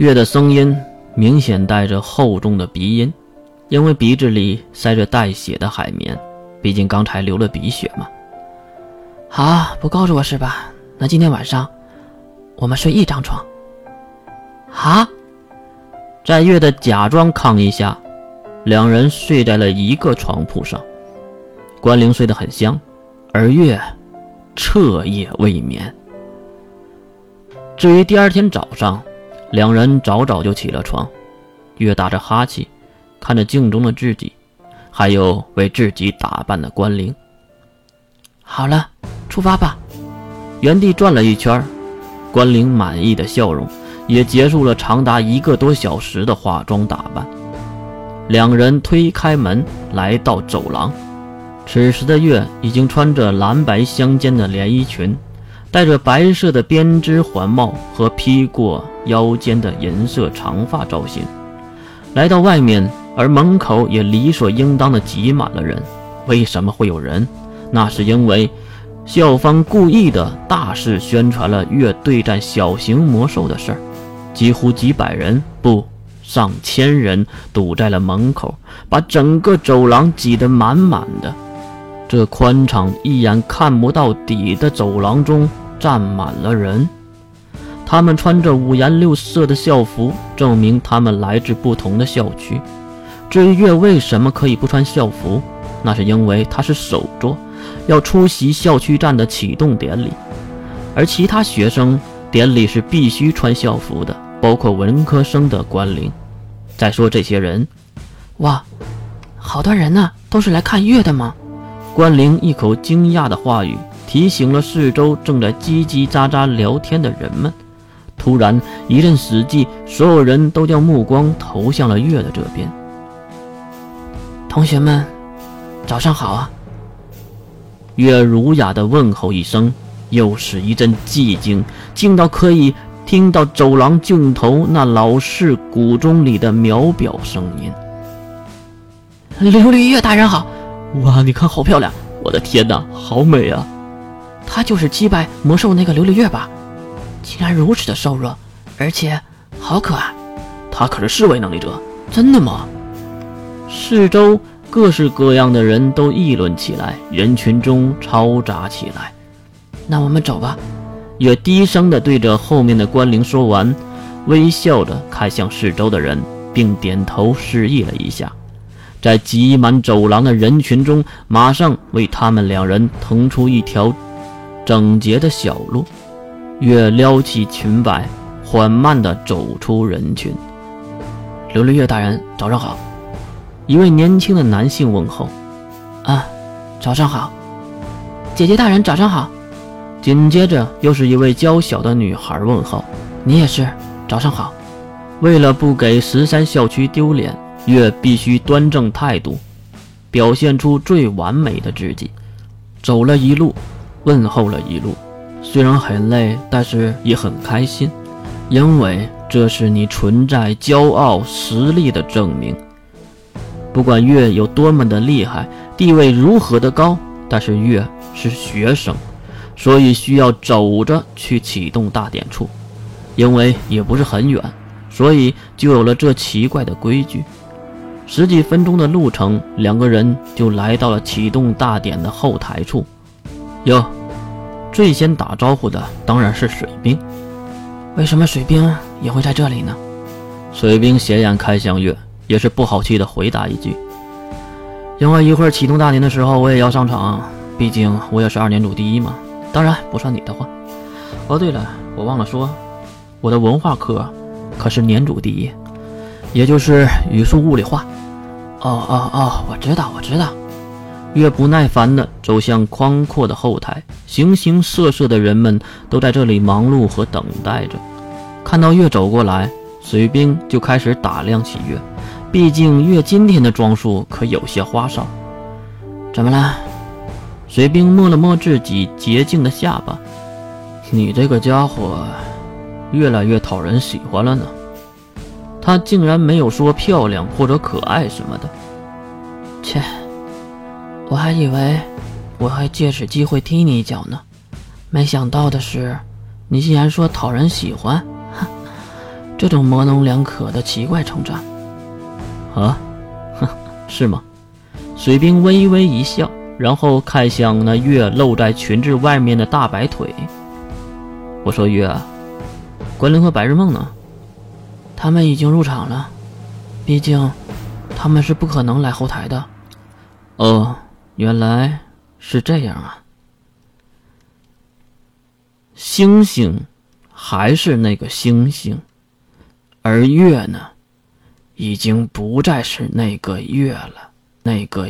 月的声音明显带着厚重的鼻音，因为鼻子里塞着带血的海绵，毕竟刚才流了鼻血嘛。好，不告诉我是吧？那今天晚上我们睡一张床。啊！在月的假装抗议下，两人睡在了一个床铺上。关灵睡得很香，而月彻夜未眠。至于第二天早上，两人早早就起了床。月打着哈气，看着镜中的自己，还有为自己打扮的关灵。好了，出发吧。原地转了一圈，关灵满意的笑容。也结束了长达一个多小时的化妆打扮。两人推开门，来到走廊。此时的月已经穿着蓝白相间的连衣裙，戴着白色的编织环帽和披过腰间的银色长发造型，来到外面，而门口也理所应当的挤满了人。为什么会有人？那是因为校方故意的大肆宣传了月对战小型魔兽的事儿。几乎几百人，不，上千人堵在了门口，把整个走廊挤得满满的。这宽敞、一眼看不到底的走廊中站满了人，他们穿着五颜六色的校服，证明他们来自不同的校区。至于月为什么可以不穿校服，那是因为他是首座，要出席校区站的启动典礼，而其他学生。典礼是必须穿校服的，包括文科生的关灵。再说这些人，哇，好多人呢，都是来看月的吗？关灵一口惊讶的话语提醒了四周正在叽叽喳喳聊天的人们。突然一阵死寂，所有人都将目光投向了月的这边。同学们，早上好啊！月儒雅的问候一声。又是一阵寂静，静到可以听到走廊尽头那老式古钟里的秒表声音。琉璃月大人好！哇，你看好漂亮！我的天哪，好美啊！他就是击败魔兽那个琉璃月吧？竟然如此的瘦弱，而且好可爱！他可是侍卫能力者，真的吗？四周各式各样的人都议论起来，人群中嘈杂起来。那我们走吧。月低声的对着后面的关灵说完，微笑着看向四周的人，并点头示意了一下。在挤满走廊的人群中，马上为他们两人腾出一条整洁的小路。月撩起裙摆，缓慢地走出人群。琉璃月大人，早上好。一位年轻的男性问候：“啊，早上好。”姐姐大人，早上好。紧接着，又是一位娇小的女孩问候：“你也是，早上好。”为了不给十三校区丢脸，月必须端正态度，表现出最完美的自己。走了一路，问候了一路，虽然很累，但是也很开心，因为这是你存在、骄傲、实力的证明。不管月有多么的厉害，地位如何的高，但是月是学生。所以需要走着去启动大典处，因为也不是很远，所以就有了这奇怪的规矩。十几分钟的路程，两个人就来到了启动大典的后台处。哟，最先打招呼的当然是水兵。为什么水兵也会在这里呢？水兵斜眼看向月，也是不好气的回答一句：“因为一会儿启动大典的时候，我也要上场，毕竟我也是二年组第一嘛。”当然不算你的话。哦，对了，我忘了说，我的文化课可是年组第一，也就是语数物理化。哦哦哦，我知道，我知道。越不耐烦地走向宽阔的后台，形形色色的人们都在这里忙碌和等待着。看到月走过来，水兵就开始打量起月，毕竟月今天的装束可有些花哨。怎么了？水兵摸了摸自己洁净的下巴，你这个家伙越来越讨人喜欢了呢。他竟然没有说漂亮或者可爱什么的。切，我还以为我会借此机会踢你一脚呢，没想到的是，你竟然说讨人喜欢。这种模棱两可的奇怪称赞。啊，哼，是吗？水兵微微一笑，然后看向那月露在裙子外面的大白腿。我说：“月，关灵和白日梦呢？他们已经入场了，毕竟他们是不可能来后台的。”哦，原来是这样啊。星星还是那个星星，而月呢，已经不再是那个月了。那个。